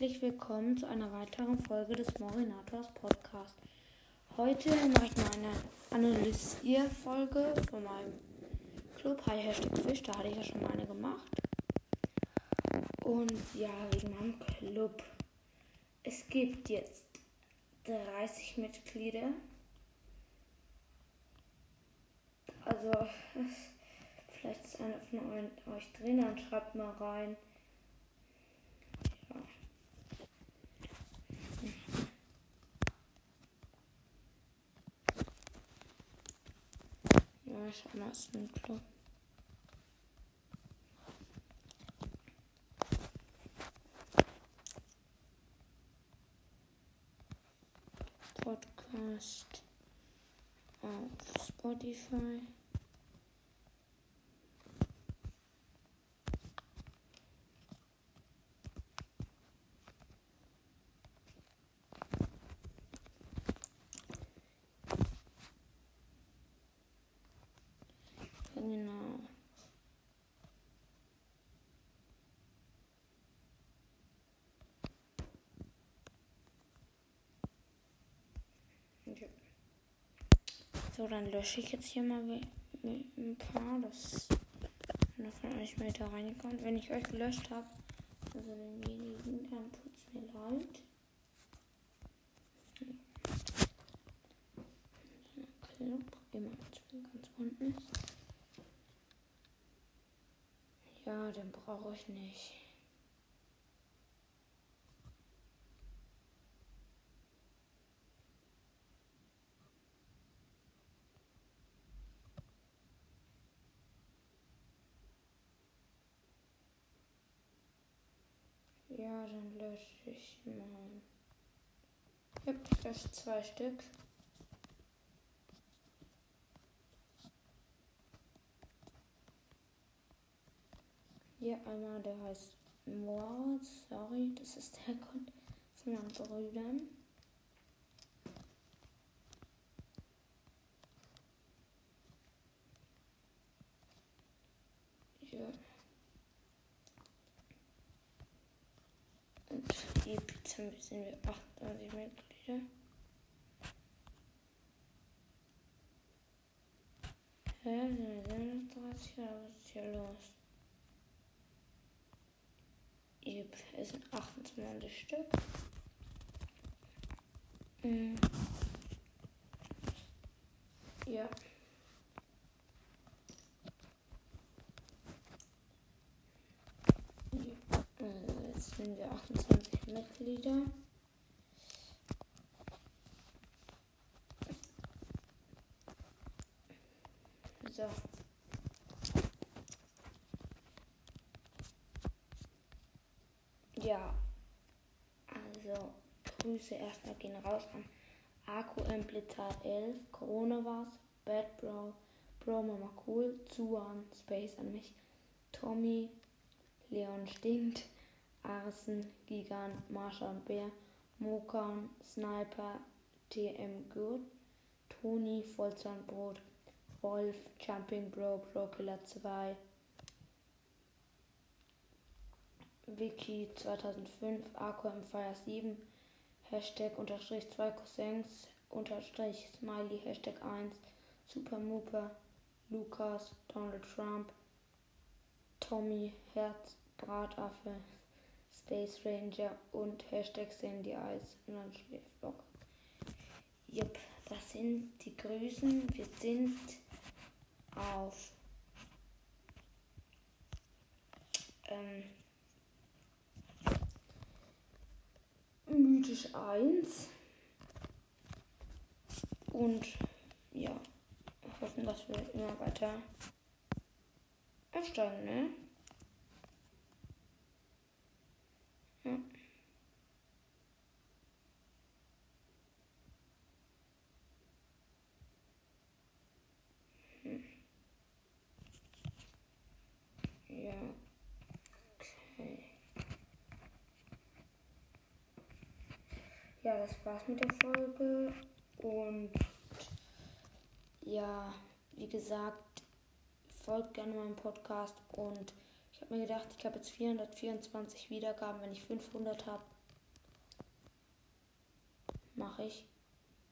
herzlich willkommen zu einer weiteren Folge des Morinators Podcast. Heute mache ich mal eine Analysierfolge von meinem Club Hi Hashtag Fisch, da hatte ich ja schon mal eine gemacht. Und ja, wegen meinem Club. Es gibt jetzt 30 Mitglieder. Also, vielleicht ist einer von euch drin, dann schreibt mal rein. Ich ist ein Klo. Podcast auf Spotify. So, dann lösche ich jetzt hier mal ein paar, dass einer von euch mehr da reinkommt. Wenn ich euch gelöscht habe, also denjenigen, dann tut's mir leid. Club, immer ganz unten. Ja, den brauche ich nicht. Ja, dann lösche ich. Ich habe das zwei Stück. Hier einmal, der heißt Moritz, sorry, das ist der Grund von meinen Brüdern. Ja. Hier sind wir 28 Mitglieder. Ja, 30, was ist hier los? Es sind 28 Stück. Mhm. Ja. Also jetzt sind wir 28 Mitglieder. So. Ja, also Grüße erstmal gehen raus an Akku Amplitar 11, Corona war's, Bad Bro, Bro Mama Cool, Zuan, Space an mich, Tommy, Leon Stinkt, Arsen, Gigant, Marsha und Bär, Mokan, Sniper, TM Good, Toni, Vollzahnbrot, Wolf, Jumping Bro, Pro Killer 2, Wiki 2005, AQM Fire 7, Hashtag unterstrich 2 Cousins, unterstrich Smiley, Hashtag 1, Super Mooper, Lukas, Donald Trump, Tommy, Herz, Brataffe, Space Ranger und Hashtag Sandy Eyes und dann Schläfblock. Jupp, das sind die Grüßen. Wir sind auf ähm, mythisch 1. Und ja, hoffen, dass wir immer weiter aufsteigen, ne? Ja. Hm. Ja. Ja, das war's mit der Folge. Und ja, wie gesagt, folgt gerne meinem Podcast. Und ich habe mir gedacht, ich habe jetzt 424 Wiedergaben. Wenn ich 500 habe, mache ich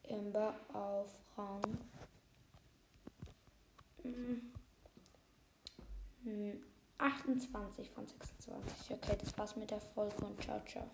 Ember auf Rang 28 hm, von 26. Okay, das war's mit der Folge und ciao, ciao.